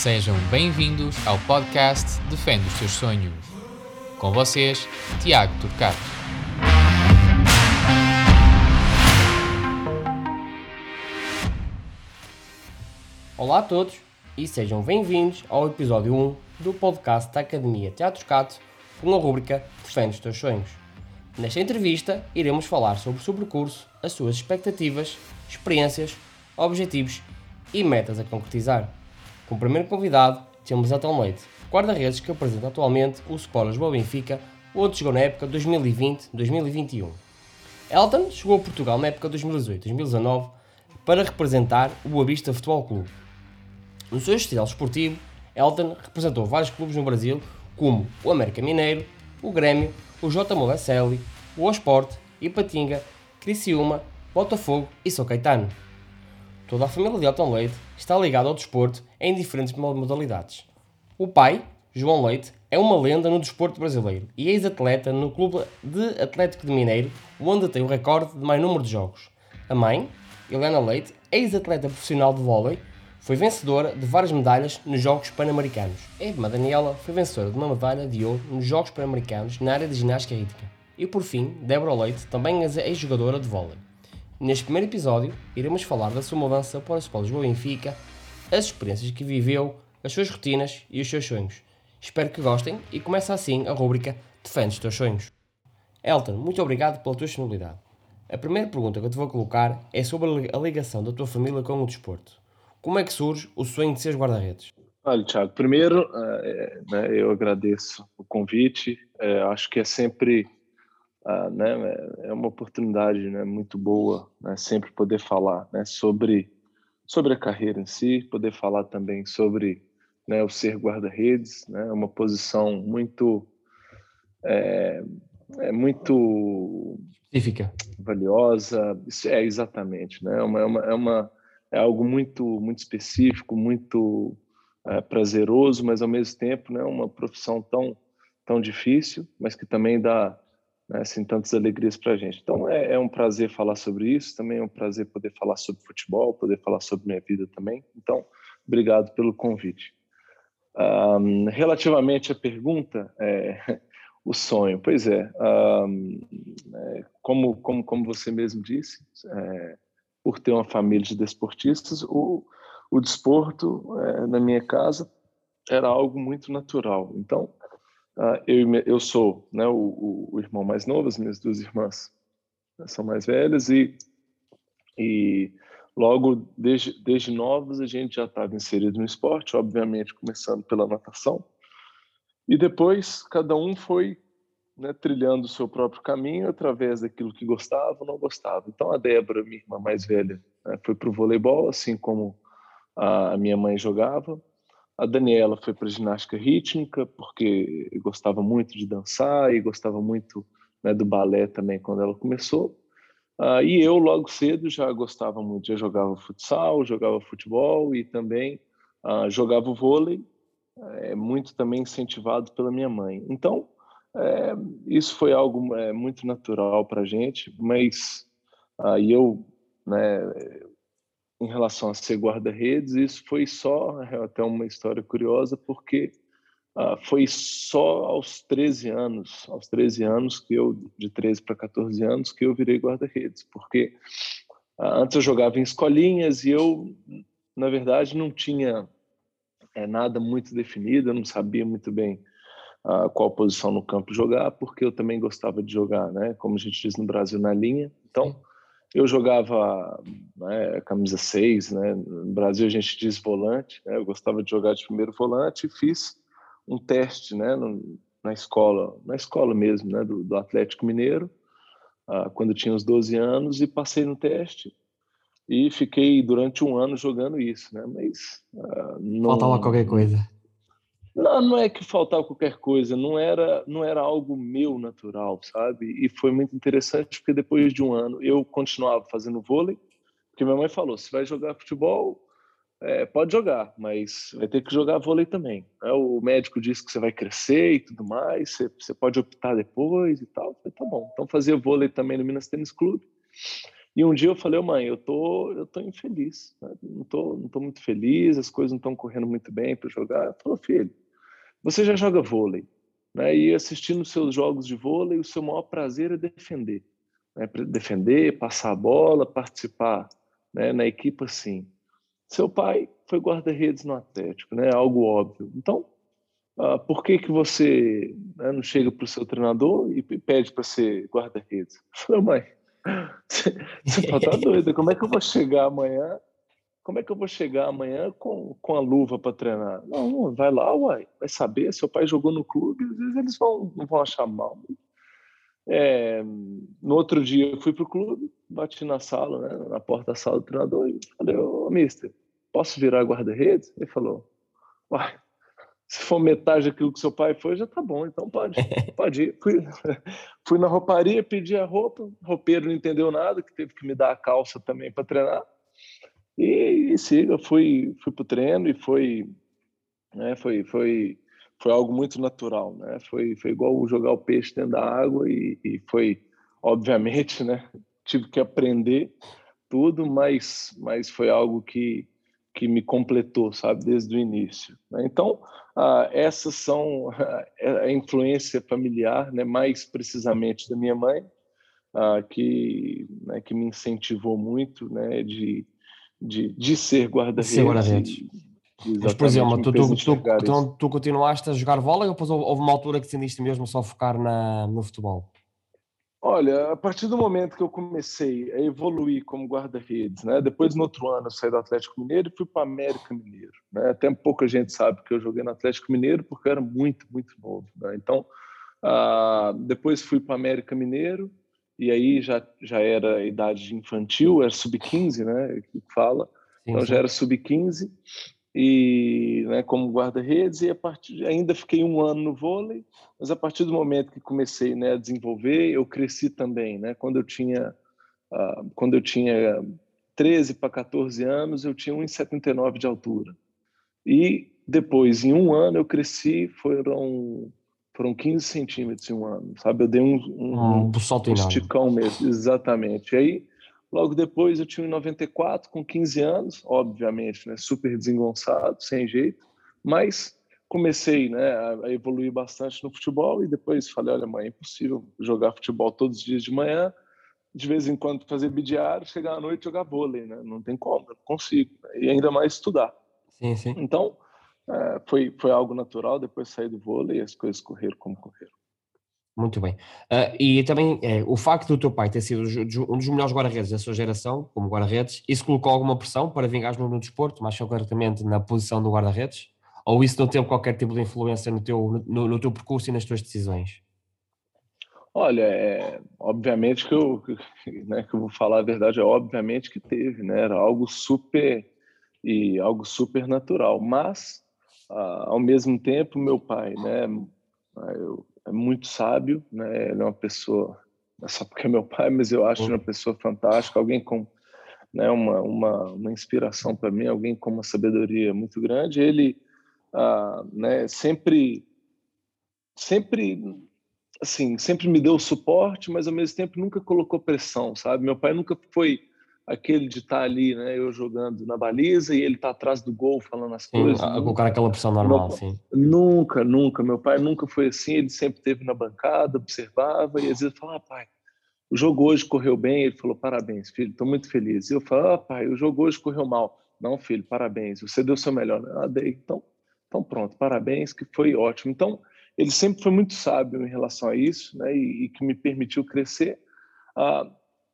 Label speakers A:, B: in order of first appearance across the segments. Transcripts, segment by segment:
A: Sejam bem-vindos ao podcast Defende os Seus Sonhos. Com vocês, Tiago Turcato.
B: Olá a todos e sejam bem-vindos ao episódio 1 do podcast da Academia Teatro Cato com a rúbrica Defende os Teus Sonhos. Nesta entrevista, iremos falar sobre o seu percurso, as suas expectativas, experiências, objetivos e metas a concretizar. Como primeiro convidado, temos Elton Leite, guarda-redes que apresenta atualmente o Sport Lisboa Benfica, onde chegou na época 2020-2021. Elton chegou a Portugal na época 2018-2019 para representar o Boa Vista Futebol Clube. No seu estilo esportivo, Elton representou vários clubes no Brasil, como o América Mineiro, o Grêmio, o J. Molecelli, o Osport, Ipatinga, Criciúma, Botafogo e São Caetano. Toda a família de Elton Leite está ligada ao desporto em diferentes modalidades. O pai, João Leite, é uma lenda no desporto brasileiro e é ex-atleta no Clube de Atlético de Mineiro, onde tem o recorde de mais número de jogos. A mãe, Helena Leite, ex-atleta profissional de vôlei, foi vencedora de várias medalhas nos Jogos Pan-Americanos. A irmã Daniela foi vencedora de uma medalha de ouro nos Jogos Pan-Americanos na área de ginástica rítmica. E por fim, Débora Leite, também ex-jogadora de vôlei. Neste primeiro episódio, iremos falar da sua mudança para o Sport Benfica, as experiências que viveu, as suas rotinas e os seus sonhos. Espero que gostem e começa assim a rúbrica Defende os teus sonhos. Elton, muito obrigado pela tua disponibilidade. A primeira pergunta que eu te vou colocar é sobre a ligação da tua família com o desporto. Como é que surge o sonho de ser guarda-redes?
C: Olha, Thiago, primeiro é, né, eu agradeço o convite. É, acho que é sempre ah, né, é uma oportunidade né, muito boa, sempre poder falar sobre, sobre a carreira em si, poder falar também sobre né, o ser guarda-redes, né, uma posição muito é, é muito
B: específica,
C: valiosa, é exatamente, né, é uma, é uma, é, uma, é algo muito muito específico, muito é, prazeroso, mas ao mesmo tempo, né, uma profissão tão tão difícil, mas que também dá né, tantas alegrias para a gente. Então é, é, um prazer falar sobre isso, também é um prazer poder falar sobre futebol, poder falar sobre minha vida também. Então, obrigado pelo convite. Um, relativamente à pergunta, é, o sonho, pois é, um, é, como, como, como você mesmo disse, é, por ter uma família de desportistas, o, o desporto é, na minha casa era algo muito natural. Então, Uh, eu, eu sou né, o, o, irmão mais novo, as minhas duas irmãs são mais velhas e, e logo desde, desde novos a gente já estava inserido no esporte, obviamente começando pela natação e depois cada um foi né, trilhando o seu próprio caminho através daquilo que gostava ou não gostava. Então a Débora, minha irmã mais velha, né, foi para o voleibol, assim como a minha mãe jogava. A Daniela foi para ginástica rítmica, porque gostava muito de dançar e gostava muito né, do balé também quando ela começou. Uh, e eu, logo cedo, já gostava muito, já jogava futsal, jogava futebol e também uh, jogava vôlei, é, muito também incentivado pela minha mãe. Então, é, isso foi algo é, muito natural para a gente, mas uh, eu né, em relação a ser guarda-redes, isso foi só, até uma história curiosa, porque uh, foi só aos 13 anos, aos 13 anos que eu, de 13 para 14 anos, que eu virei guarda-redes, porque uh, antes eu jogava em escolinhas e eu, na verdade, não tinha é, nada muito definido, eu não sabia muito bem uh, qual posição no campo jogar, porque eu também gostava de jogar, né, como a gente diz no Brasil, na linha, então eu jogava né, camisa 6, né? No Brasil a gente diz volante, né? Eu gostava de jogar de primeiro volante e fiz um teste, né, no, na escola, na escola mesmo, né, do, do Atlético Mineiro, uh, quando eu tinha uns 12 anos e passei no teste e fiquei durante um ano jogando isso, né? Mas
B: uh, não faltava qualquer coisa.
C: Não, não é que faltava qualquer coisa, não era, não era algo meu natural, sabe? E foi muito interessante porque depois de um ano eu continuava fazendo vôlei, porque minha mãe falou: se vai jogar futebol, é, pode jogar, mas vai ter que jogar vôlei também. É, o médico disse que você vai crescer e tudo mais, você, você pode optar depois e tal. Eu falei, tá bom. Então fazia vôlei também no Minas Tênis Clube. E um dia eu falei, mãe, eu tô, eu tô infeliz, né? não tô, não tô muito feliz, as coisas não estão correndo muito bem para jogar. Ela falou, filho, você já joga vôlei, né? E assistindo seus jogos de vôlei, o seu maior prazer é defender, né? Defender, passar a bola, participar, né? Na equipe assim. Seu pai foi guarda-redes no Atlético, né? Algo óbvio. Então, uh, por que que você né, não chega para o seu treinador e pede para ser guarda-redes? Falei, mãe, você tá doida? Como é que eu vou chegar amanhã? Como é que eu vou chegar amanhã com, com a luva para treinar? Não, vai lá, uai, vai saber. Seu pai jogou no clube, às vezes eles vão, não vão achar mal. É, no outro dia eu fui pro clube, bati na sala, né, na porta da sala do treinador e falei, ô mister, posso virar guarda-redes? Ele falou, uai, se for metade daquilo que seu pai foi, já tá bom, então pode, pode ir. Fui, fui na rouparia, pedi a roupa, o roupeiro não entendeu nada, que teve que me dar a calça também para treinar. E, e siga, fui, fui pro treino e foi, né, foi, foi, foi algo muito natural, né? Foi, foi igual jogar o peixe dentro da água e, e foi, obviamente, né? Tive que aprender tudo, mas, mas foi algo que, que me completou, sabe, desde o início. Né? Então, ah, essas são a influência familiar, né, mais precisamente da minha mãe, ah, que, né, que me incentivou muito, né, de, de, de ser guarda-redes. Guarda
B: Mas, por exemplo, tu, tu, tu, então, tu, continuaste a jogar vôlei ou depois houve uma altura que decidiste mesmo só focar na, no futebol?
C: Olha, a partir do momento que eu comecei a evoluir como guarda-redes, né? Depois, no outro ano, eu saí do Atlético Mineiro e fui para o América Mineiro. Né? Até pouca gente sabe que eu joguei no Atlético Mineiro porque eu era muito, muito novo. Né? Então, uh, depois fui para o América Mineiro e aí já, já era idade infantil, era sub-15, né? Que fala. Então, já era sub-15 e né, como guarda-redes e a partir ainda fiquei um ano no vôlei mas a partir do momento que comecei né, a desenvolver eu cresci também né. Quando eu tinha uh, quando eu tinha 13 para 14 anos eu tinha 1,79 de altura. E depois em um ano eu cresci foram foram 15 centímetros em um ano sabe? Eu dei um, um, um, um esticão mesmo exatamente. E aí Logo depois eu tinha 94 com 15 anos, obviamente, né, super desengonçado, sem jeito, mas comecei né, a evoluir bastante no futebol e depois falei, olha mãe, é impossível jogar futebol todos os dias de manhã, de vez em quando fazer bidiário, chegar à noite jogar vôlei, né? Não tem como, não consigo. Né? E ainda mais estudar.
B: Sim, sim.
C: Então, é, foi, foi algo natural, depois saí do vôlei e as coisas correram como correram.
B: Muito bem. Uh, e também é, o facto do teu pai ter sido um dos melhores guarda-redes da sua geração, como guarda-redes, isso colocou alguma pressão para vingares no, no desporto, mais concretamente na posição do guarda-redes? Ou isso não teve qualquer tipo de influência no teu, no, no teu percurso e nas tuas decisões?
C: Olha, é, obviamente que eu, né, que eu vou falar a verdade, é obviamente que teve, né? Era algo super e algo super natural, mas uh, ao mesmo tempo meu pai, né? Eu, é muito sábio, né? Ele é uma pessoa, não é só porque é meu pai, mas eu acho uma pessoa fantástica, alguém com né, uma, uma, uma inspiração para mim, alguém com uma sabedoria muito grande. Ele ah, né, sempre, sempre, assim, sempre me deu suporte, mas ao mesmo tempo nunca colocou pressão, sabe? Meu pai nunca foi aquele de estar tá ali, né, eu jogando na baliza e ele tá atrás do gol falando as sim, coisas.
B: Colocar aquela pressão normal,
C: meu,
B: sim.
C: Nunca, nunca. Meu pai nunca foi assim, ele sempre teve na bancada, observava e às vezes falava, ah, pai, o jogo hoje correu bem. Ele falou, parabéns, filho, estou muito feliz. E eu falo, ah, pai, o jogo hoje correu mal. Não, filho, parabéns, você deu o seu melhor. Ah, dei. Então, então pronto, parabéns, que foi ótimo. Então, ele sempre foi muito sábio em relação a isso, né, e, e que me permitiu crescer. Ah,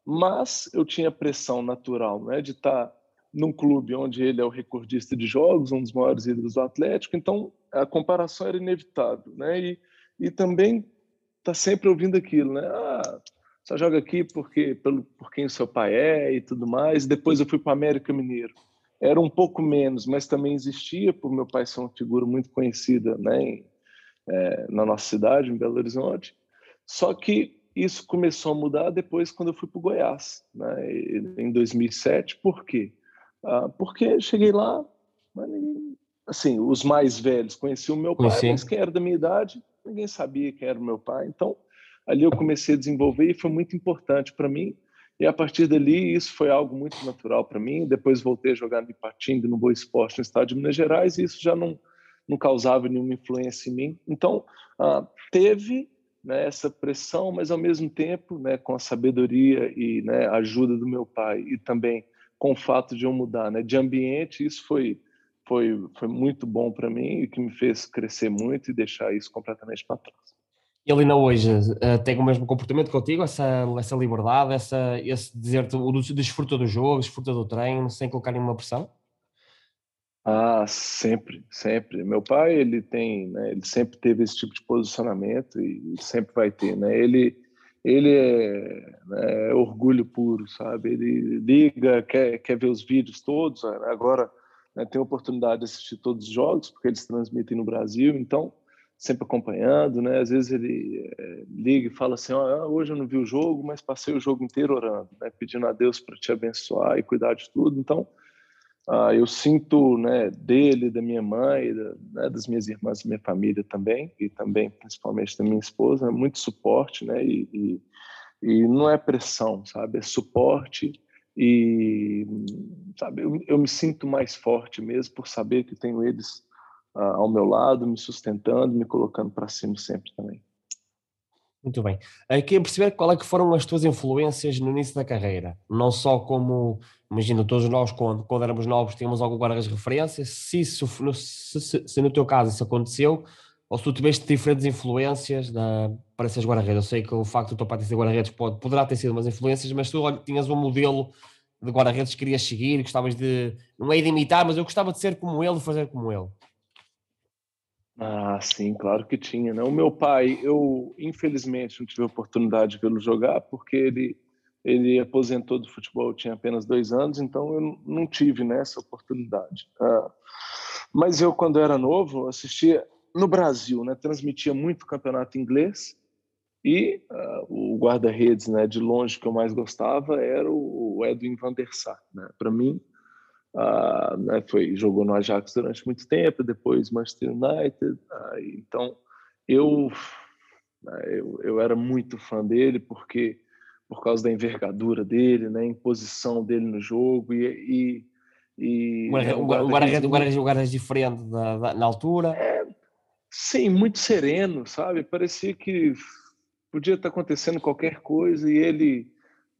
C: mas eu tinha pressão natural né, de estar num clube onde ele é o recordista de jogos, um dos maiores ídolos do Atlético, então a comparação era inevitável. Né? E, e também tá sempre ouvindo aquilo, né? Ah, só joga aqui porque pelo por quem o seu pai é e tudo mais. Depois eu fui para América Mineiro. Era um pouco menos, mas também existia por meu pai ser uma figura muito conhecida, né, em, é, na nossa cidade, em Belo Horizonte. Só que isso começou a mudar depois quando eu fui para o Goiás, né, em 2007. Por quê? Ah, porque cheguei lá, assim, os mais velhos conheciam o meu pai, Conheci. mas quem era da minha idade, ninguém sabia quem era o meu pai. Então, ali eu comecei a desenvolver e foi muito importante para mim. E a partir dali, isso foi algo muito natural para mim. Depois voltei a jogar no Ipatinga, no Boa Esporte, no estado de Minas Gerais, e isso já não, não causava nenhuma influência em mim. Então, ah, teve né, essa pressão, mas ao mesmo tempo, né, com a sabedoria e né, a ajuda do meu pai, e também com o fato de eu mudar né, de ambiente, isso foi, foi, foi muito bom para mim e que me fez crescer muito e deixar isso completamente para trás.
B: Ele ainda hoje uh, tem o mesmo comportamento contigo, essa, essa liberdade, essa, esse dizer-te, o desfruta do jogo, desfruta do treino, sem colocar nenhuma pressão?
C: Ah, sempre, sempre. Meu pai, ele tem, né, ele sempre teve esse tipo de posicionamento e sempre vai ter, né? Ele, ele é, né, é orgulho puro, sabe? Ele liga, quer, quer ver os vídeos todos. Agora né, tem a oportunidade de assistir todos os jogos porque eles transmitem no Brasil, então sempre acompanhando, né? Às vezes ele é, liga e fala assim: oh, hoje eu não vi o jogo, mas passei o jogo inteiro orando, né? Pedindo a Deus para te abençoar e cuidar de tudo. Então, ah, eu sinto, né, dele, da minha mãe, da, né, das minhas irmãs, da minha família também, e também principalmente da minha esposa, muito suporte, né? E, e, e não é pressão, sabe? É suporte e sabe eu, eu me sinto mais forte mesmo por saber que tenho eles ao meu lado, me sustentando, me colocando para cima sempre também.
B: Muito bem. Eu queria perceber qual é que foram as tuas influências no início da carreira, não só como, imagino, todos nós quando, quando éramos novos tínhamos algum guarda-redes referências, se, isso, se, se, se, no teu caso isso aconteceu, ou se tu tiveste diferentes influências da, para esses guarda-redes. Eu sei que o facto de teu pai ter sido guarda-redes pode, poderá ter sido umas influências, mas tu olha, tinhas um modelo de guarda-redes que querias seguir, gostavas de, não é de imitar, mas eu gostava de ser como ele, fazer como ele.
C: Ah, sim, claro que tinha. Né? O meu pai, eu infelizmente não tive a oportunidade de vê-lo jogar porque ele ele aposentou do futebol, tinha apenas dois anos, então eu não tive né, oportunidade. Ah, mas eu, quando era novo, assistia no Brasil, né? Transmitia muito campeonato inglês e uh, o guarda-redes, né? De longe que eu mais gostava era o Edwin van der Sar, né? Para mim, Uh, né, foi, jogou no Ajax durante muito tempo, depois Manchester United. Uh, então, eu, uh, eu, eu era muito fã dele porque por causa da envergadura dele, né, imposição dele no jogo e, e, e
B: o guarda-redes diferente da, da, na altura. É,
C: sim, muito sereno, sabe? Parecia que podia estar acontecendo qualquer coisa e ele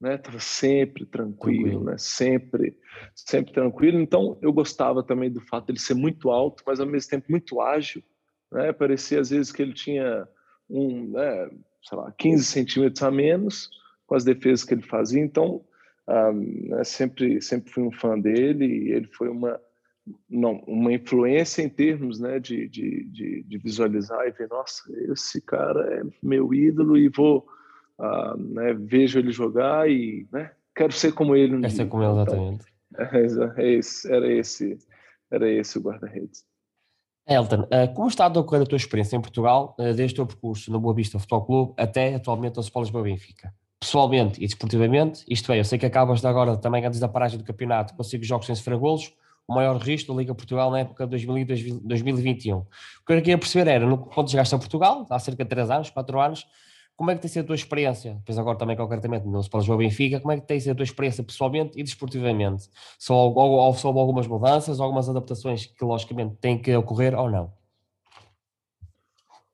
C: né? Tava sempre tranquilo, tranquilo, né? Sempre, sempre tranquilo. Então eu gostava também do fato de ele ser muito alto, mas ao mesmo tempo muito ágil, né? Parecia às vezes que ele tinha um, né, sei lá, 15 centímetros a menos com as defesas que ele fazia. Então, um, né, sempre, sempre fui um fã dele e ele foi uma não, uma influência em termos né, de, de, de, de visualizar e ver, nossa, esse cara é meu ídolo e vou uh, né, vejo ele jogar e né, quero ser como ele. Um
B: quero ser como ele, então, exatamente.
C: Então, é, esse, era esse, era esse o guarda-redes.
B: Elton, uh, como está a decorrer a tua experiência em Portugal, uh, desde o teu percurso no Boa Vista Futebol Clube até atualmente no Sport Lisboa Benfica? Pessoalmente e desportivamente, isto é, eu sei que acabas de agora também antes da paragem do campeonato com cinco jogos sem sofrer golos, o maior risco da Liga Portugal na época de 2021. O que eu queria perceber era, no, quando chegaste a Portugal, há cerca de 3 anos, 4 anos, como é que tem sido a tua experiência? Depois agora também concretamente no Sport Lisboa Benfica, como é que tem sido a tua experiência pessoalmente e desportivamente? Só algumas mudanças, algumas adaptações que logicamente têm que ocorrer ou não?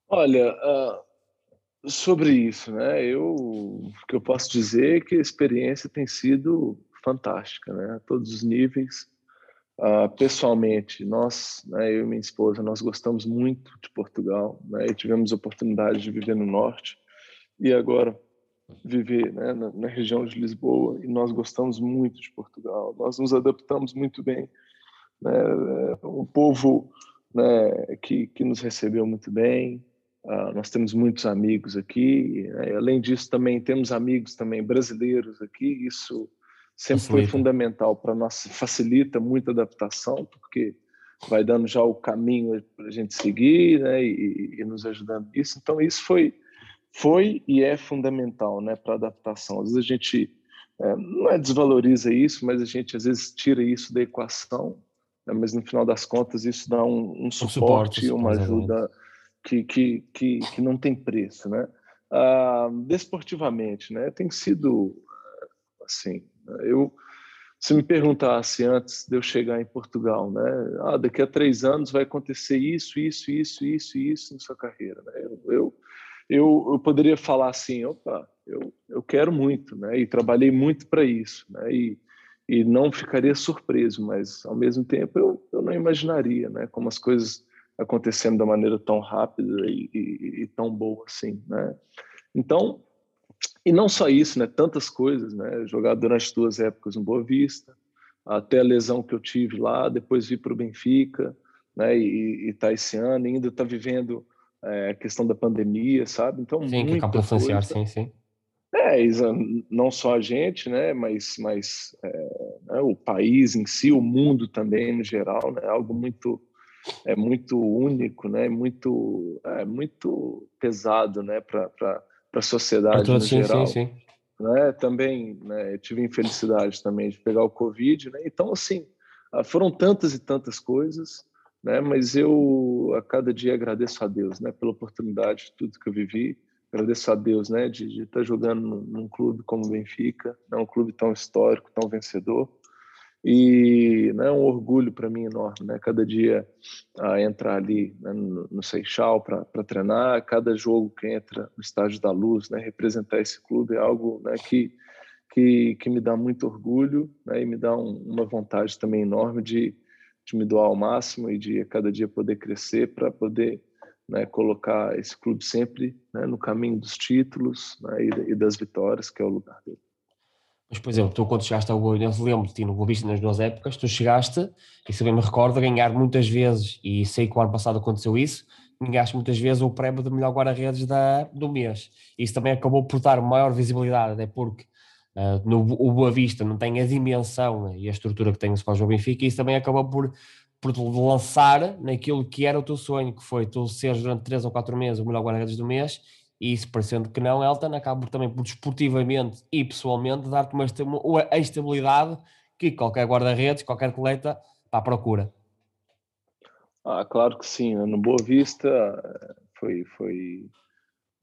C: Olha, uh, sobre isso, né? Eu, o que eu posso dizer é que a experiência tem sido fantástica, né? A todos os níveis. Uh, pessoalmente, nós, né, eu e minha esposa, nós gostamos muito de Portugal, né? E tivemos a oportunidade de viver no Norte e agora viver né, na, na, região de Lisboa e nós gostamos muito de Portugal. Nós nos adaptamos muito bem. Né, o povo né, que, que nos recebeu muito bem. Uh, nós temos muitos amigos aqui. Né, além disso, também temos amigos também brasileiros aqui. Isso sempre foi fundamental para nós. Facilita muito a adaptação, porque vai dando já o caminho para a gente seguir né, e, e nos ajudando nisso. Então, isso foi foi e é fundamental né, para adaptação. Às vezes a gente é, não é desvaloriza isso, mas a gente às vezes tira isso da equação, né, mas no final das contas isso dá um, um suporte, um uma ajuda que, que, que, que, não tem preço. Né? Ah, desportivamente, né, tem sido assim. Eu, se me perguntasse antes de eu chegar em Portugal, né, ah, daqui a três anos vai acontecer isso, isso, isso, isso, isso na sua carreira, né? Eu, eu, eu, eu poderia falar assim, opa, eu, eu quero muito, né? E trabalhei muito para isso, né? E, e não ficaria surpreso, mas ao mesmo tempo eu, eu não imaginaria, né? Como as coisas acontecendo da maneira tão rápida e, e, e tão boa assim, né? Então, e não só isso, né? Tantas coisas, né? Jogar durante duas épocas no Boa Vista, até a lesão que eu tive lá, depois vir para o Benfica, né? E está esse ano, ainda está vivendo é, a questão da pandemia, sabe? Então,
B: sim, que acaba influenciar, sim, sim.
C: É, não só a gente, né? Mas, mas é, né? o país em si, o mundo também no geral, né? Algo muito é muito único, né? Muito é muito pesado, né? Para a sociedade no sim, geral. Sim, sim. Né? Também né, tive infelicidade também de pegar o Covid, né? Então, assim, ah, foram tantas e tantas coisas, né? Mas eu a cada dia agradeço a Deus, né? Pela oportunidade de tudo que eu vivi, agradeço a Deus, né? De, de estar jogando num, num clube como o Benfica, né? um clube tão histórico, tão vencedor e né, é um orgulho para mim enorme, né? Cada dia a entrar ali né, no, no Seixal para treinar, cada jogo que entra no Estádio da Luz, né, representar esse clube é algo né, que, que, que me dá muito orgulho né, e me dá um, uma vontade também enorme de, de me doar ao máximo e de cada dia poder crescer para poder né, colocar esse clube sempre né, no caminho dos títulos né, e, das vitórias, que é o lugar dele.
B: Mas, por exemplo, tu quando chegaste ao Vista, lembro-te no Boa Vista nas duas épocas, tu chegaste, e se bem me recordo, a ganhar muitas vezes, e sei que o ano passado aconteceu isso, ganhaste muitas vezes o prémio de melhor guarda-redes do mês. Isso também acabou por dar maior visibilidade, até porque uh, no, o Boa Vista não tem a dimensão e a estrutura que tem o Sporting Benfica, e isso também acabou por, por lançar naquilo que era o teu sonho, que foi tu seres durante 3 ou 4 meses o melhor guarda-redes do mês, e isso parecendo que não, Elton acaba também por desportivamente e pessoalmente dar-te uma, uma estabilidade que qualquer guarda-redes, qualquer coleta, está procura.
C: Ah, claro que sim. Né? No Boa Vista foi, foi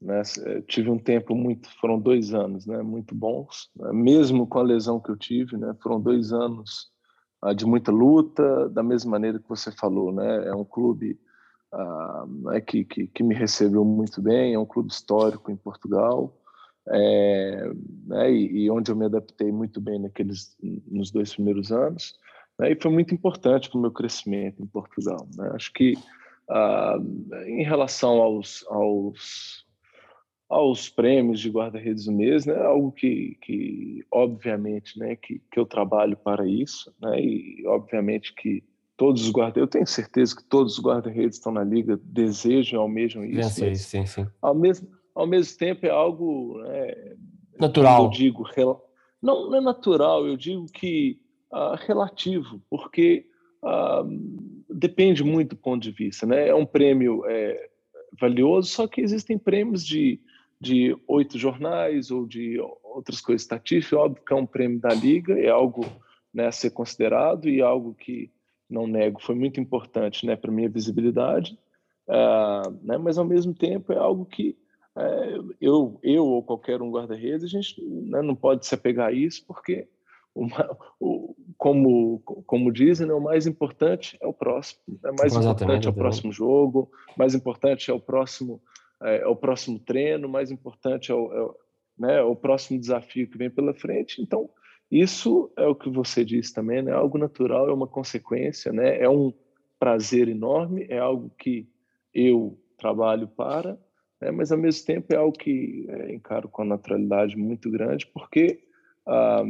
C: né? tive um tempo muito, foram dois anos, né? Muito bons, né? mesmo com a lesão que eu tive, né? Foram dois anos ah, de muita luta, da mesma maneira que você falou, né? É um clube uh, que, que, que, me recebeu muito bem, é um clube histórico em Portugal, é, né, e, e, onde eu me adaptei muito bem naqueles, nos dois primeiros anos, né, e foi muito importante para o meu crescimento em Portugal. Né? Acho que uh, em relação aos, aos, aos prêmios de guarda-redes do mês, né, algo que, que obviamente, né, que, que eu trabalho para isso, né, e obviamente que todos os guarda eu tenho certeza que todos os guarda-redes estão na liga desejam almejam isso.
B: Sim, sim, sim.
C: Ao mesmo, ao mesmo tempo é algo né,
B: natural.
C: Eu digo não, não é natural. Eu digo que uh, relativo, porque uh, depende muito do ponto de vista, né? É um prêmio é, valioso, só que existem prêmios de de oito jornais ou de outras coisas estatísticas. Óbvio que é um prêmio da liga, é algo né, a ser considerado e algo que não nego, foi muito importante né, para minha visibilidade, uh, né, mas ao mesmo tempo é algo que uh, eu, eu ou qualquer um guarda-redes, a gente né, não pode se apegar a isso, porque uma, o, como, como dizem, né, o mais importante é o próximo. Né, mais importante é o próximo jogo, mais importante é o próximo, é, é o próximo treino, mais importante é o, é, né, é o próximo desafio que vem pela frente. Então, isso é o que você disse também, né? Algo natural, é uma consequência, né? É um prazer enorme, é algo que eu trabalho para, né? mas ao mesmo tempo é algo que é, encaro com uma naturalidade muito grande, porque ah,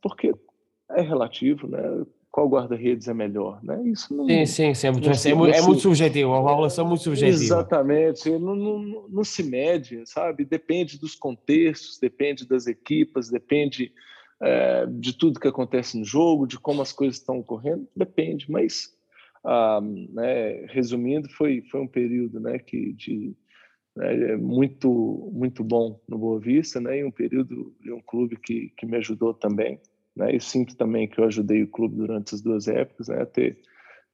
C: porque é relativo, né? Qual guarda-redes é melhor, né?
B: Isso não, sim, sim, sim é, muito, é, muito, é muito subjetivo, é uma avaliação muito subjetiva.
C: Exatamente, não, não, não se mede, sabe? Depende dos contextos, depende das equipas, depende é, de tudo que acontece no jogo, de como as coisas estão ocorrendo, depende, mas ah, né, resumindo, foi, foi um período né, que de, né, muito, muito bom no Boa Vista, né, e um período de um clube que, que me ajudou também. Né, e sinto também que eu ajudei o clube durante as duas épocas né, a ter,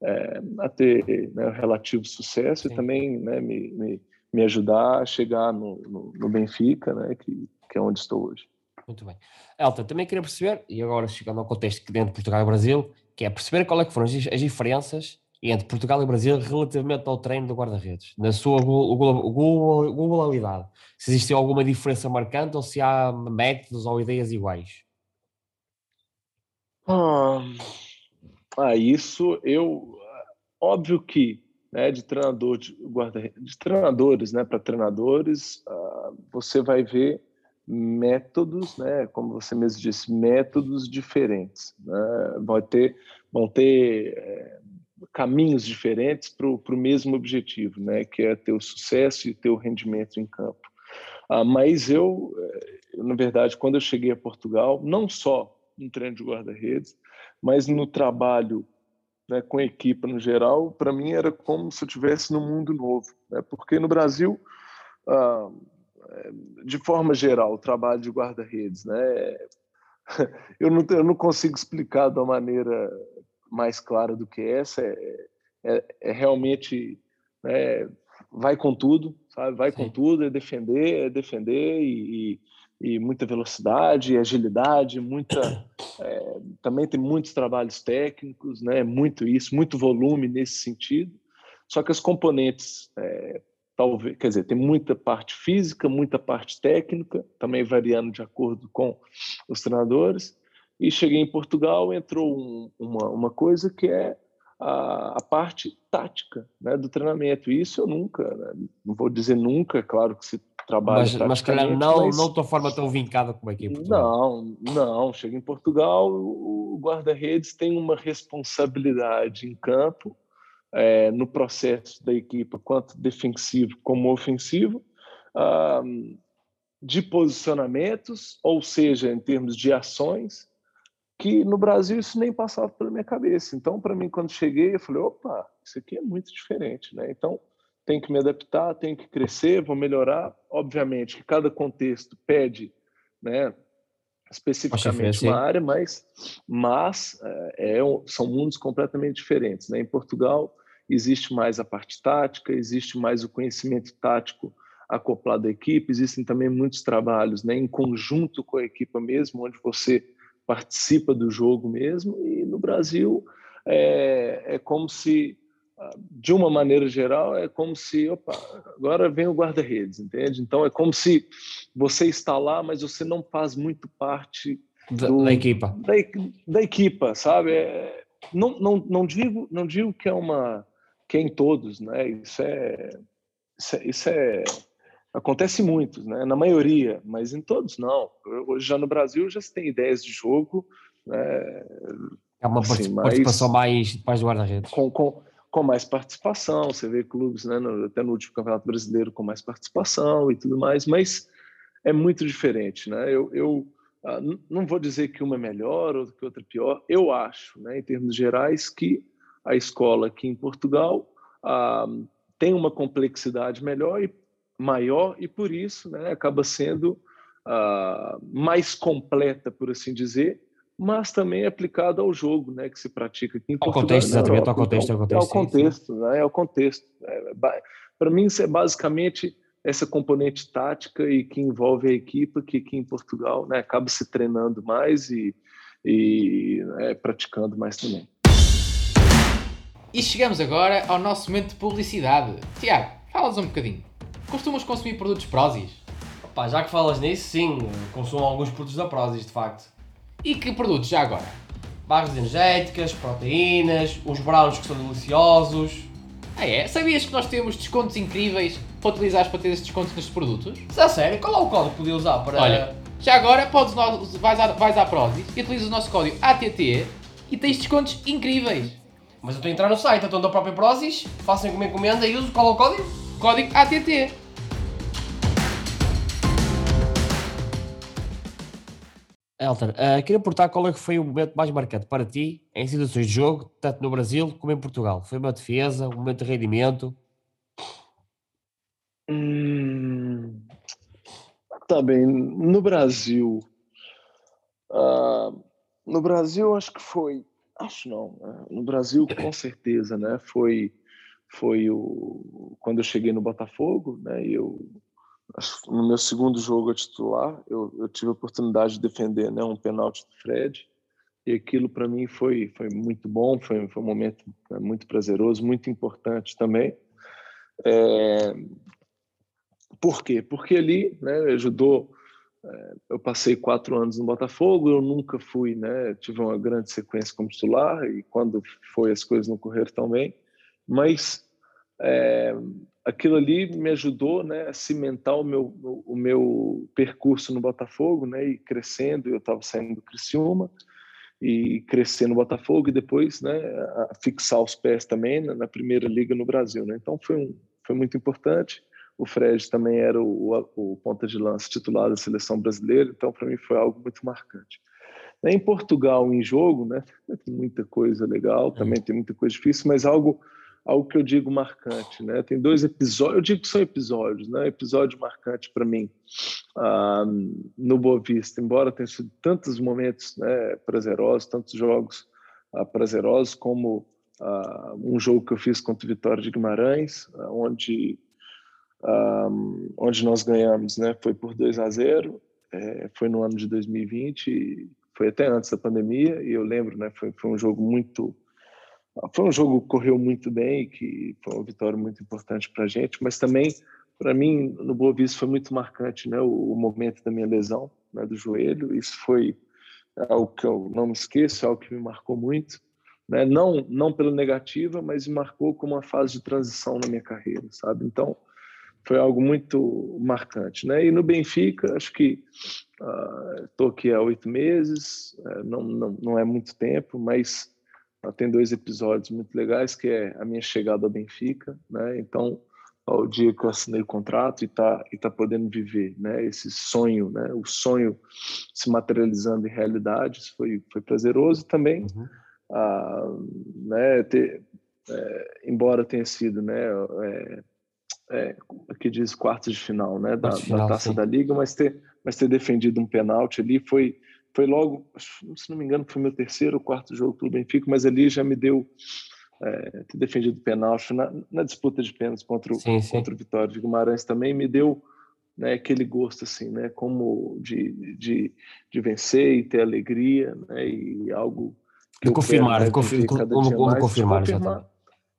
C: é, a ter né, relativo sucesso Sim. e também né, me, me, me ajudar a chegar no, no, no Benfica, né, que, que é onde estou hoje.
B: Muito bem. Elton, também queria perceber, e agora chegando ao contexto que dentro de Portugal e Brasil, que é perceber qual é que foram as, as diferenças entre Portugal e Brasil relativamente ao treino do guarda-redes, na sua globalidade. Se existe alguma diferença marcante ou se há métodos ou ideias iguais?
C: Ah, ah isso eu. Óbvio que né, de treinador de guarda de treinadores né, para treinadores, uh, você vai ver métodos, né, como você mesmo disse, métodos diferentes. Né, vai ter, vão ter é, caminhos diferentes para o mesmo objetivo, né, que é ter o sucesso e ter o rendimento em campo. Ah, mas eu, eh, na verdade, quando eu cheguei a Portugal, não só no treino de guarda-redes, mas no trabalho né, com a equipe no geral, para mim era como se eu estivesse num mundo novo. Né, porque no Brasil, ah, de forma geral, o trabalho de guarda-redes, né, eu, não, eu não consigo explicar de uma maneira mais clara do que essa. É, é, é realmente né, vai com tudo, sabe? Vai Sim. com tudo, é defender, é defender e, e, e muita velocidade, agilidade, muita. É, também tem muitos trabalhos técnicos, né? Muito isso, muito volume nesse sentido. Só que as componentes, é, talvez, quer dizer, tem muita parte física, muita parte técnica, também variando de acordo com os treinadores. E cheguei em Portugal, entrou um, uma, uma coisa que é a, a parte tática né, do treinamento. E isso eu nunca, né, não vou dizer nunca, é claro que se trabalha
B: mas, mas calhar não, mas... não de forma tão vincada como aqui em
C: Portugal. Não, não. Chega em Portugal, o guarda-redes tem uma responsabilidade em campo, é, no processo da equipe, quanto defensivo como ofensivo, ah, de posicionamentos, ou seja, em termos de ações, que no Brasil isso nem passava pela minha cabeça. Então, para mim, quando cheguei, eu falei, opa, isso aqui é muito diferente, né? Então, tem que me adaptar, tem que crescer, vou melhorar. Obviamente que cada contexto pede, né, especificamente uma área, mas, mas é, é são mundos completamente diferentes. Né? Em Portugal, existe mais a parte tática, existe mais o conhecimento tático acoplado à equipe, existem também muitos trabalhos né, em conjunto com a equipe mesmo, onde você participa do jogo mesmo. E no Brasil é, é como se, de uma maneira geral, é como se, opa, agora vem o guarda-redes, entende? Então é como se você está lá, mas você não faz muito parte
B: do, da, equipa.
C: Da, da equipa, sabe? É, não, não, não digo não digo que é uma que é em todos, né? Isso é isso é, isso é Acontece muito, né? na maioria, mas em todos não. Hoje já no Brasil já se tem ideias de jogo. Né?
B: É uma assim, participação mais, mais guarda-redes.
C: Com, com, com mais participação, você vê clubes, né, no, até no último Campeonato Brasileiro, com mais participação e tudo mais, mas é muito diferente. Né? Eu, eu ah, não vou dizer que uma é melhor ou que outra é pior, eu acho, né, em termos gerais, que a escola aqui em Portugal ah, tem uma complexidade melhor e maior e por isso né, acaba sendo uh, mais completa, por assim dizer, mas também aplicada ao jogo né, que se pratica aqui em
B: Portugal. Ao contexto, exatamente, ao contexto. Ao
C: contexto, é o contexto, né, é o contexto. É, Para mim, isso é basicamente essa componente tática e que envolve a equipe que aqui em Portugal né, acaba se treinando mais e, e né, praticando mais também.
A: E chegamos agora ao nosso momento de publicidade. Tiago, fala-nos um bocadinho. Costumas consumir produtos Prozis?
B: Pá, já que falas nisso, sim, consumo alguns produtos da Prozis, de facto.
A: E que produtos já agora?
B: Barras energéticas, proteínas, uns browns que são deliciosos.
A: Ah é? Sabias que nós temos descontos incríveis para utilizar para ter esses descontos nestes produtos?
B: É sério? Qual é o código que podia usar para...
A: Olha, já agora podes, vais, à, vais à Prozis e utilizas o nosso código ATT e tens descontos incríveis.
B: Mas eu estou a entrar no site, então da própria Prozis, façam uma encomenda e uso qual é o código?
A: Código ATT.
B: Elton, uh, queria perguntar qual é que foi o momento mais marcante para ti em situações de jogo, tanto no Brasil como em Portugal? Foi uma defesa, um momento de rendimento?
C: Hum, tá bem, no Brasil, uh, no Brasil acho que foi, acho não, uh, no Brasil com certeza, né? Foi foi o quando eu cheguei no Botafogo, né? Eu no meu segundo jogo a titular, eu, eu tive a oportunidade de defender né, um pênalti do Fred, e aquilo para mim foi, foi muito bom, foi, foi um momento né, muito prazeroso, muito importante também. É... Por quê? Porque ali né, ajudou. É, eu passei quatro anos no Botafogo, eu nunca fui, né, tive uma grande sequência como titular, e quando foi as coisas não correram tão bem, mas é, aquilo ali me ajudou né, a cimentar o meu, o meu percurso no Botafogo, né, e crescendo, eu estava saindo do Criciúma, e crescer no Botafogo, e depois né, fixar os pés também na, na primeira liga no Brasil. Né? Então foi, um, foi muito importante. O Fred também era o, o, o ponta de lança titular da seleção brasileira, então para mim foi algo muito marcante. Em Portugal, em jogo, né, tem muita coisa legal, também tem muita coisa difícil, mas algo algo que eu digo marcante, né? Tem dois episódios, eu digo que são episódios, né? Episódio marcante para mim uh, no Boa Vista, embora tenha sido tantos momentos né, prazerosos, tantos jogos uh, prazerosos, como uh, um jogo que eu fiz contra o Vitória de Guimarães, onde onde nós ganhamos, né? Foi por 2 a 0, é, foi no ano de 2020, foi até antes da pandemia, e eu lembro, né? Foi, foi um jogo muito foi um jogo que correu muito bem, que foi uma vitória muito importante para a gente, mas também, para mim, no Boa Vista foi muito marcante né, o, o momento da minha lesão né, do joelho. Isso foi algo que eu não me esqueço, algo que me marcou muito. Né? Não, não pela negativa, mas me marcou como uma fase de transição na minha carreira, sabe? Então, foi algo muito marcante. Né? E no Benfica, acho que estou uh, aqui há oito meses, uh, não, não, não é muito tempo, mas tem dois episódios muito legais, que é a minha chegada ao Benfica, né? Então, o dia que eu assinei o contrato e tá e tá podendo viver, né? Esse sonho, né? O sonho se materializando em realidade, isso foi foi prazeroso também, uhum. ah, né? Ter, é, embora tenha sido, né? É, é, que diz quartos de final, né? Da, final, da Taça sim. da Liga, mas ter mas ter defendido um pênalti ali foi foi logo, se não me engano, foi meu terceiro ou quarto jogo pelo Benfica, mas ali já me deu é, ter defendido pênalti na, na, disputa de pênaltis contra o, sim, sim. contra o Vitória de Guimarães também me deu né, aquele gosto assim, né, como de, de, de vencer e ter alegria, né, e algo
B: que de confirmar, quero, né, como, como mais, confirmar,
C: confirmar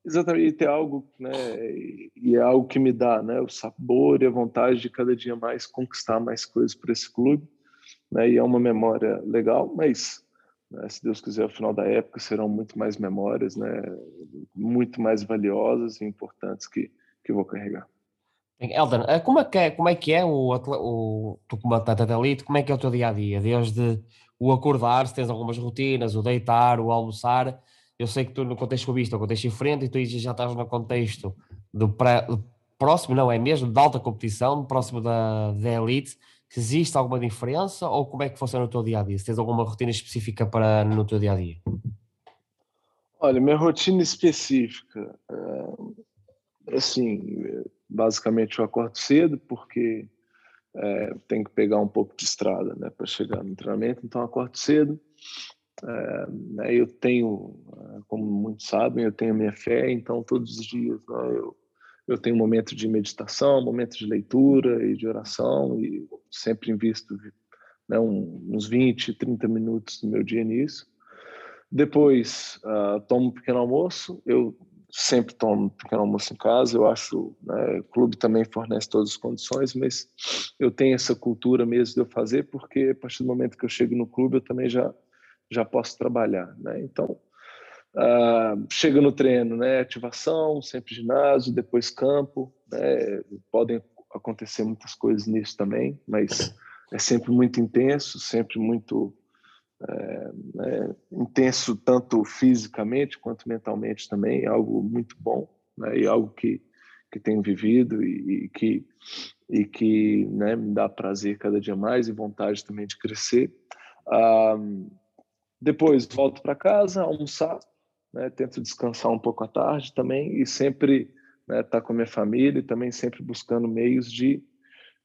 C: exatamente. e ter algo, né, e, e é algo que me dá, né, o sabor e a vontade de cada dia mais conquistar mais coisas para esse clube né? E é uma memória legal, mas né, se Deus quiser, ao final da época serão muito mais memórias, né? Muito mais valiosas e importantes que que vou carregar.
B: Elton, eh, como é que é, como é, que é o, o tu como atleta de elite, como é que é o teu dia a dia? Desde o acordar, se tens algumas rotinas, o deitar, o almoçar. Eu sei que tu no contexto clubista, no contexto diferente, e tu já estás no contexto do, pré, próximo, não é mesmo, de alta competição, próximo da, da elite se existe alguma diferença ou como é que funciona no teu dia a dia? Se tens alguma rotina específica para no teu dia a dia?
C: Olha, minha rotina específica, é, assim, basicamente eu acordo cedo porque é, tenho que pegar um pouco de estrada, né, para chegar no treinamento, então eu acordo cedo. É, né, eu tenho, como muitos sabem, eu tenho a minha fé, então todos os dias né, eu eu tenho um momento de meditação, um momento de leitura e de oração, e sempre invisto né, uns 20, 30 minutos do meu dia nisso. Depois, uh, tomo um pequeno almoço. Eu sempre tomo um pequeno almoço em casa. Eu acho, né, o clube também fornece todas as condições, mas eu tenho essa cultura mesmo de eu fazer, porque a partir do momento que eu chego no clube, eu também já já posso trabalhar, né? Então, Uh, chega no treino, né? Ativação, sempre ginásio, depois campo. Né? Podem acontecer muitas coisas nisso também, mas é sempre muito intenso, sempre muito é, né? intenso, tanto fisicamente quanto mentalmente também. É algo muito bom, né? E algo que que tenho vivido e, e que e que né, me dá prazer cada dia mais e vontade também de crescer. Uh, depois volto para casa, almoçar, né? Tento descansar um pouco à tarde também e sempre estar né, tá com a minha família e também sempre buscando meios de,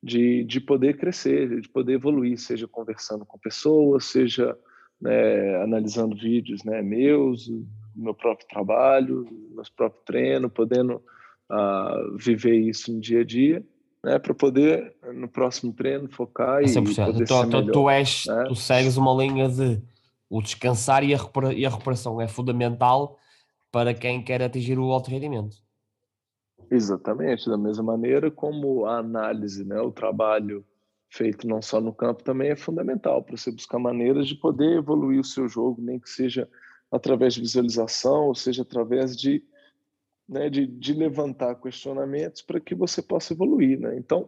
C: de, de poder crescer, de poder evoluir, seja conversando com pessoas, seja né, analisando vídeos né, meus, meu próprio trabalho, meu próprio treino, podendo uh, viver isso no dia a dia. né, para poder no próximo treino focar e 100%. poder então, ser então, melhor,
B: tu, és, né? tu segues uma linha de o descansar e a, e a recuperação é fundamental para quem quer atingir o alto rendimento.
C: Exatamente, da mesma maneira como a análise, né, o trabalho feito não só no campo também é fundamental para você buscar maneiras de poder evoluir o seu jogo, nem que seja através de visualização, ou seja através de né, de, de levantar questionamentos para que você possa evoluir. Né? Então,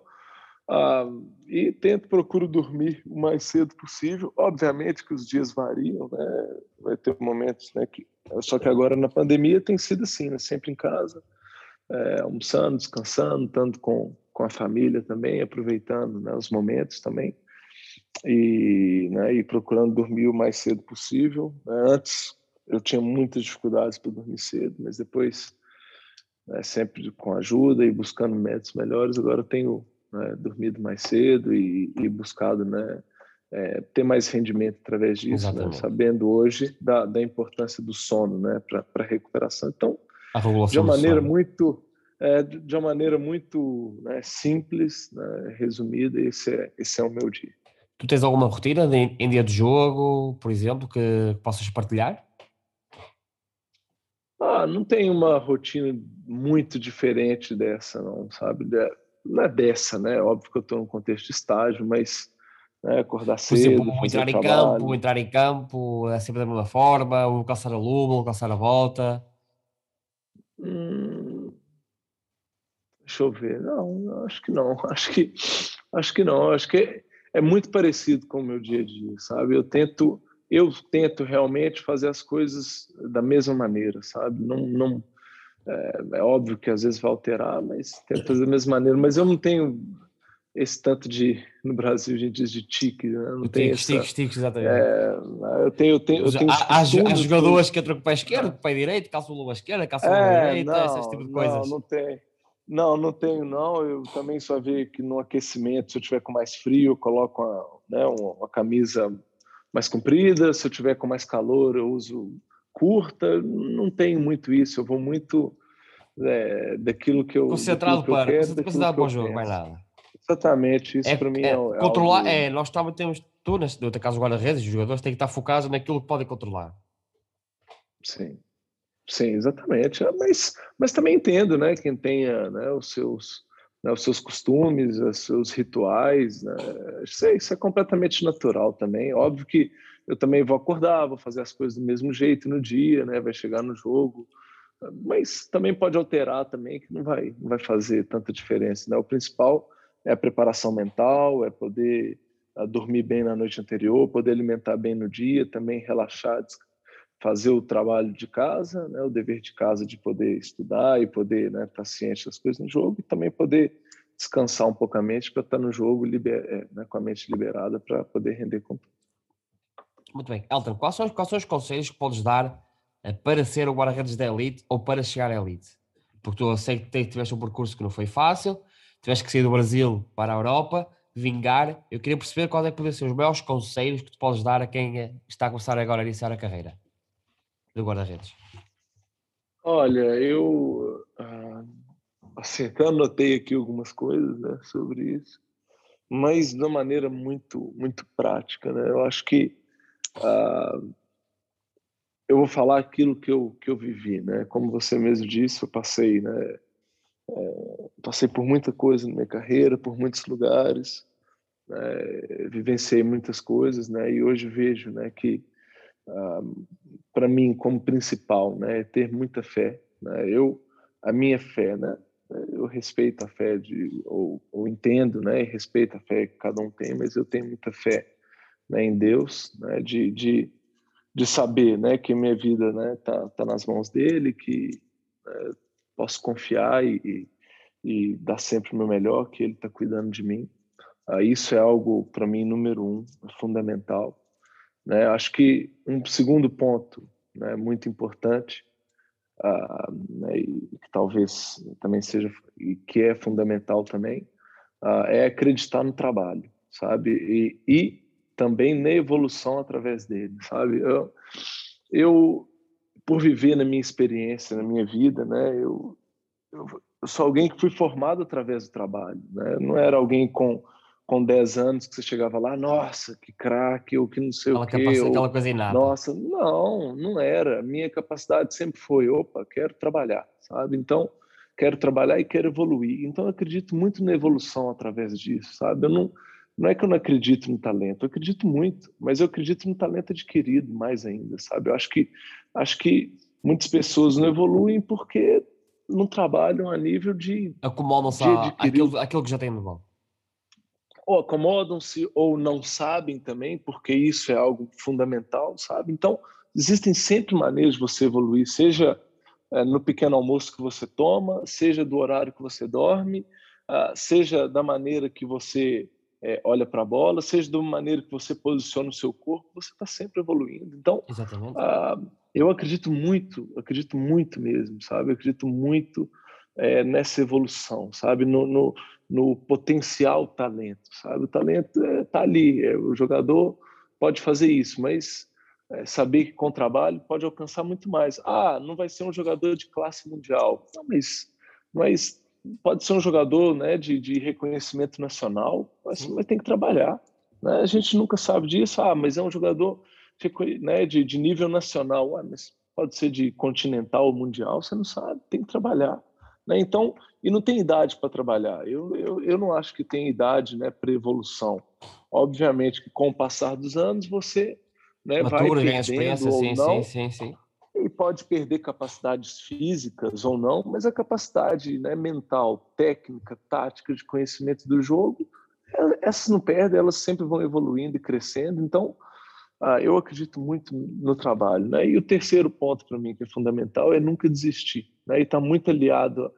C: ah, e tento, procuro dormir o mais cedo possível. Obviamente que os dias variam, né? vai ter momentos né, que. Só que agora na pandemia tem sido assim, né? sempre em casa, é, almoçando, descansando, tanto com, com a família também, aproveitando né, os momentos também. E, né, e procurando dormir o mais cedo possível. Né? Antes eu tinha muitas dificuldades para dormir cedo, mas depois né, sempre com ajuda e buscando métodos melhores. Agora eu tenho né, dormido mais cedo e, e buscado né, é, ter mais rendimento através disso, né, sabendo hoje da, da, importância do sono né, para a recuperação. Então, de uma maneira muito é, de uma maneira muito né, simples, né, resumida, esse é, esse é o meu dia.
B: Tu tens alguma rotina de, em dia de jogo, por exemplo, que possas partilhar?
C: Ah, não tem uma rotina muito diferente dessa, não, sabe? Não é dessa, né? Óbvio que eu estou num contexto de estágio, mas né, acordar cedo. Exemplo,
B: entrar
C: em
B: campo, entrar em campo, é sempre da mesma forma, ou calçar a luva, ou calçar a volta.
C: Hum, deixa eu ver. Não, acho que não. Acho que, acho que não. Acho que é, é muito parecido com o meu dia a dia, sabe? Eu tento eu tento realmente fazer as coisas da mesma maneira, sabe? Não, não é, é, óbvio que às vezes vai alterar, mas tento fazer da mesma maneira. Mas eu não tenho esse tanto de no Brasil a gente diz de tique, né? não tem
B: tique, tique, exatamente.
C: É, eu tenho, eu tenho, eu tenho
B: há, há jogadores que o pé esquerdo, com o pé direito, calçam o esquerda, calçam é, direita, não, esse tipo de coisas.
C: Não, não tem. Não, não tenho não. Eu também só vi que no aquecimento, se eu tiver com mais frio, eu coloco uma, né, uma, uma camisa mais comprida, se eu tiver com mais calor eu uso curta, não tenho muito isso, eu vou muito é, daquilo que eu
B: concentrado para, eu quero, concentrado para o jogo, mais nada.
C: Exatamente, isso é, para mim é, é
B: controlar,
C: algo...
B: é, nós estamos, temos, tu, nesse teu caso guarda-redes, os jogadores têm que estar focados naquilo que podem controlar.
C: Sim, sim, exatamente, mas, mas também entendo, né, quem tenha né, os seus né, os seus costumes, os seus rituais. Né? Isso, é, isso, é, completamente natural também. Óbvio que eu também vou acordar, vou fazer as coisas do mesmo jeito no dia, né? vai chegar no jogo, mas também pode alterar também, que não vai, não vai fazer tanta diferença. Né? O principal é a preparação mental, é poder uh, dormir bem na noite anterior, poder alimentar bem no dia, também relaxar, fazer o trabalho de casa, né, o dever de casa de poder estudar e poder né, estar ciente das coisas no jogo e também poder descansar um pouco a mente para estar no jogo liber, é, né, com a mente liberada para poder render com tudo.
B: Muito bem. Elton, quais são, quais são os conselhos que podes dar uh, para ser o guarda-redes da elite ou para chegar à elite? Porque tu sei que tiveste um percurso que não foi fácil, tiveste que sair do Brasil para a Europa, vingar. Eu queria perceber quais é que podem ser os maiores conselhos que tu podes dar a quem eh, está a começar agora a iniciar a carreira do guarda-redes?
C: Olha, eu ah, assim, até anotei aqui algumas coisas né, sobre isso, mas de uma maneira muito, muito prática. Né? Eu acho que ah, eu vou falar aquilo que eu, que eu vivi. Né? Como você mesmo disse, eu passei, né, é, passei por muita coisa na minha carreira, por muitos lugares, né, vivenciei muitas coisas, né, e hoje vejo, né, que para mim como principal, né, é ter muita fé. Né? Eu a minha fé, né? Eu respeito a fé de ou, ou entendo, né? E respeito a fé que cada um tem, mas eu tenho muita fé né, em Deus, né? De, de, de saber, né? Que minha vida, né? Tá, nas mãos dele, que né, posso confiar e, e, e dar sempre o meu melhor, que ele está cuidando de mim. Ah, isso é algo para mim número um, fundamental. Né? Acho que um segundo ponto né, muito importante, uh, né, e que talvez também seja, e que é fundamental também, uh, é acreditar no trabalho, sabe? E, e, também na evolução através dele, sabe? Eu, eu, por viver na minha experiência, na minha vida, né, eu, eu sou alguém que fui formado através do trabalho, né? Não era alguém com com 10 anos que você chegava lá, nossa, que craque, ou que não sei
B: aquela
C: o quê. Ou,
B: aquela coisa inata.
C: Nossa, não, não era. Minha capacidade sempre foi, opa, quero trabalhar, sabe? Então, quero trabalhar e quero evoluir. Então, eu acredito muito na evolução através disso, sabe? Eu não, não é que eu não acredito no talento, eu acredito muito, mas eu acredito no talento adquirido mais ainda, sabe? Eu acho que, acho que muitas pessoas não evoluem porque não trabalham a nível de...
B: Acomodam-se aquilo, aquilo que já têm no bom
C: ou acomodam-se ou não sabem também, porque isso é algo fundamental, sabe? Então, existem sempre maneiras de você evoluir, seja é, no pequeno almoço que você toma, seja do horário que você dorme, uh, seja da maneira que você é, olha para a bola, seja da maneira que você posiciona o seu corpo, você está sempre evoluindo. Então, uh, eu acredito muito, acredito muito mesmo, sabe? Eu acredito muito é, nessa evolução, sabe? No, no, no potencial talento, sabe? O talento está é, ali, é, o jogador pode fazer isso, mas é, saber que com trabalho pode alcançar muito mais. Ah, não vai ser um jogador de classe mundial, não, mas, mas pode ser um jogador né, de, de reconhecimento nacional, mas, mas tem que trabalhar. Né? A gente nunca sabe disso, ah, mas é um jogador né, de, de nível nacional, ah, mas pode ser de continental ou mundial, você não sabe, tem que trabalhar. Né? Então, e não tem idade para trabalhar. Eu, eu, eu não acho que tem idade né, para evolução. Obviamente que com o passar dos anos você né, Matura, vai perdendo ou sim, não, sim, sim, sim. Pode perder capacidades físicas ou não, mas a capacidade né, mental, técnica, tática, de conhecimento do jogo, essas não perdem, elas sempre vão evoluindo e crescendo. Então, ah, eu acredito muito no trabalho. Né? E o terceiro ponto para mim que é fundamental é nunca desistir. Né? E está muito aliado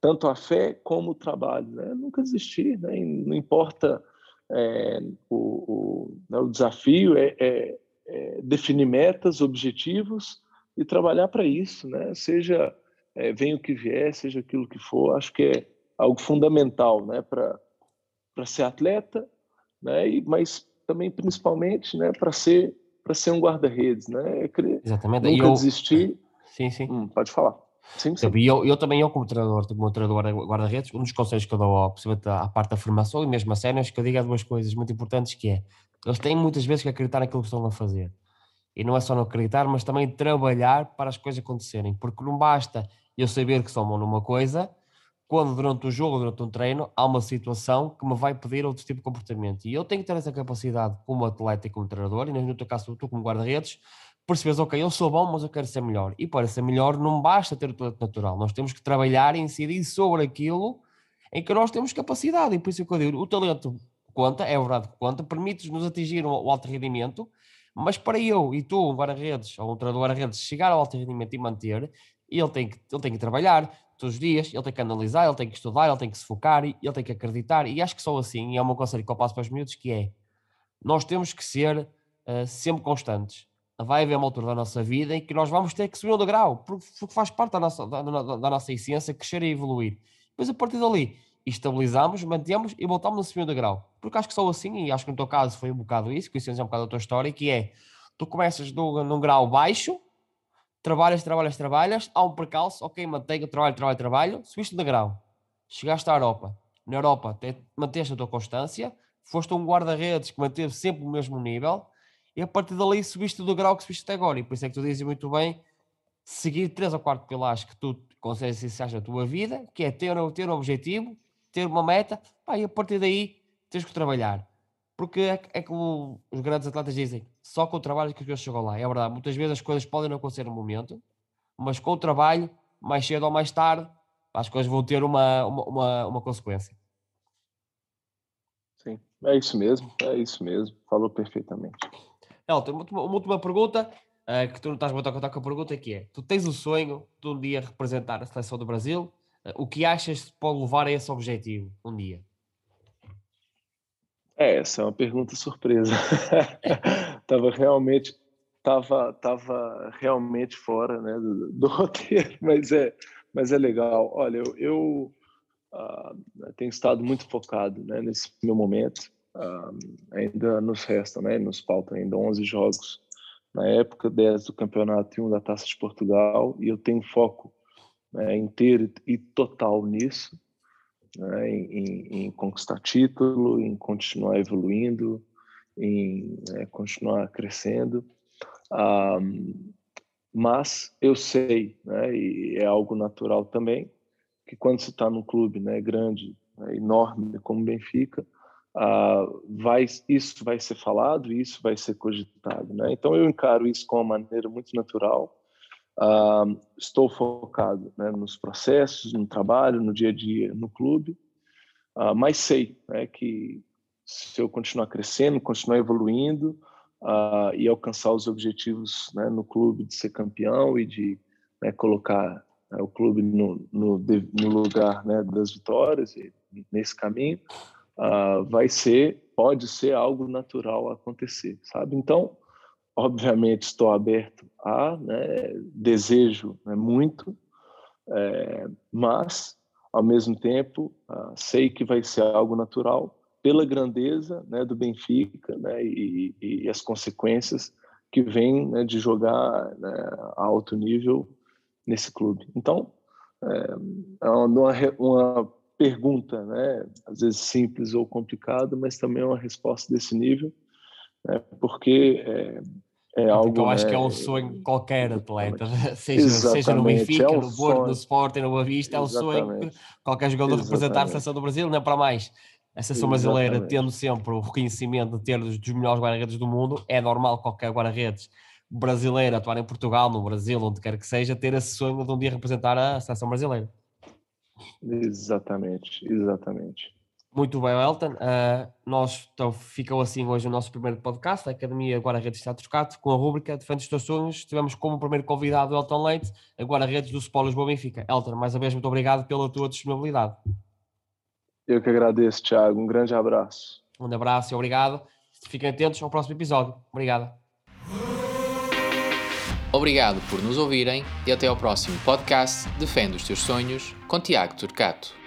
C: tanto à fé como o trabalho. Né? Nunca desistir, né? não importa é, o, o, né? o, desafio é, é, é, definir metas, objetivos e trabalhar para isso, né? seja é, venha o que vier, seja aquilo que for. Acho que é algo fundamental né? para ser atleta, né? E, mas também principalmente, né, para ser para ser um guarda-redes, né? Eu
B: Exatamente.
C: Nunca eu... desistir.
B: Sim, sim.
C: Hum, pode falar. Sim, sim.
B: E eu, eu também, eu como treinador, como treinador guarda-redes, um dos conselhos que eu dou ao, à parte da formação e mesmo a sénios, que eu digo há duas coisas muito importantes, que é, eles têm muitas vezes que acreditar naquilo que estão a fazer. E não é só não acreditar, mas também trabalhar para as coisas acontecerem. Porque não basta eu saber que sou bom numa coisa quando durante o jogo, durante um treino, há uma situação que me vai pedir outro tipo de comportamento. E eu tenho que ter essa capacidade como atleta e como treinador, e no teu caso tu como guarda-redes, percebes, ok, eu sou bom, mas eu quero ser melhor. E para ser melhor não basta ter o talento natural, nós temos que trabalhar e incidir sobre aquilo em que nós temos capacidade. E por isso é que eu digo, o talento conta, é verdade que conta, permite-nos atingir o alto rendimento, mas para eu e tu, um guarda-redes ou um treinador guarda-redes, chegar ao alto rendimento e manter, ele tem que, ele tem que trabalhar, todos os dias, ele tem que analisar, ele tem que estudar, ele tem que se focar, ele tem que acreditar, e acho que só assim, e é uma conselho que eu passo para os miúdos, que é, nós temos que ser uh, sempre constantes. Vai haver uma altura da nossa vida em que nós vamos ter que subir um degrau, porque faz parte da nossa, da, da, da, nossa essência crescer e evoluir. Depois, a partir dali, estabilizamos, mantemos e voltamos subir um degrau. Porque acho que só assim, e acho que no teu caso foi um bocado isso, conhecemos um bocado a tua história, que é, tu começas num, num grau baixo, trabalhas, trabalhas, trabalhas, há um percalço, ok, mantenho, trabalho, trabalho, trabalho, subiste de grau, chegaste à Europa, na Europa te, manteste a tua constância, foste um guarda-redes que manteve sempre o mesmo nível, e a partir dali subiste do grau que subiste até agora, e por isso é que tu dizes muito bem, seguir três ou quatro pilares que tu consegues essenciais na tua vida, que é ter, ter um objetivo, ter uma meta, pá, e a partir daí tens que trabalhar. Porque é, é como os grandes atletas dizem, só com o trabalho que coisas chegam lá. É verdade, muitas vezes as coisas podem não acontecer no momento, mas com o trabalho, mais cedo ou mais tarde, as coisas vão ter uma, uma, uma, uma consequência.
C: Sim, é isso mesmo, é isso mesmo, falou perfeitamente.
B: Elton, uma, uma última pergunta, uh, que tu não estás muito a contar com a pergunta, que é, tu tens o sonho de um dia representar a seleção do Brasil, o que achas que pode levar a esse objetivo um dia?
C: É, essa é uma pergunta surpresa. tava realmente tava, tava realmente fora né, do, do, roteiro, mas é, mas é legal. Olha, eu, eu uh, tenho estado muito focado né, nesse meu momento. Uh, ainda nos resta, né, nos faltam ainda 11 jogos na época, 10 do campeonato e 1 da Taça de Portugal, e eu tenho foco né, inteiro e total nisso, né, em, em, conquistar título, em continuar evoluindo, em né, continuar crescendo. Mas eu sei, né, e é algo natural também, que quando você está num clube né, grande, né, enorme como Benfica, uh, vai, isso vai ser falado e isso vai ser cogitado. Né? Então eu encaro isso com uma maneira muito natural. Estou focado né, nos processos, no trabalho, no dia a dia, no clube, mas sei né, que se eu continuar crescendo, continuar evoluindo e alcançar os objetivos né, no clube de ser campeão e de né, colocar né, o clube no, no, no lugar né, das vitórias nesse caminho, vai ser, pode ser algo natural acontecer, sabe? Então, obviamente, estou aberto a, né, desejo né, muito, é, mas, ao mesmo tempo, uh, sei que vai ser algo natural pela grandeza né, do Benfica né, e, e, as consequências que vêm né, de jogar né, a alto nível nesse clube. Então, é, é uma, uma pergunta, às vezes simples ou complicada, mas também é uma resposta desse nível, porque é, é algo. Porque
B: eu acho né, que é um sonho qualquer atleta, seja, seja no Benfica, é um no Porto, no Sporting, no Boa Vista, é um sonho qualquer jogador Exatamente. representar a seleção do Brasil, não é para mais. A seleção brasileira, tendo sempre o reconhecimento de ter dos, dos melhores guarda-redes do mundo, é normal qualquer guarda-redes brasileiro atuar em Portugal, no Brasil, onde quer que seja, ter esse sonho de um dia representar a seleção brasileira.
C: Exatamente, exatamente.
B: Muito bem, Elton. Uh, nós então, ficou assim hoje o nosso primeiro podcast, a Academia Guarda-Redes Está Trocado, com a rúbrica Defende os Teus Sonhos. Tivemos como primeiro convidado o Elton Leite, a Guarda-Redes do Sport Lisboa Benfica. Elton, mais uma vez, muito obrigado pela tua disponibilidade.
C: Eu que agradeço, Tiago. Um grande abraço.
B: Um abraço e obrigado. Fiquem atentos ao próximo episódio. Obrigado.
A: Obrigado por nos ouvirem e até ao próximo podcast Defende os Teus Sonhos com Tiago Turcato.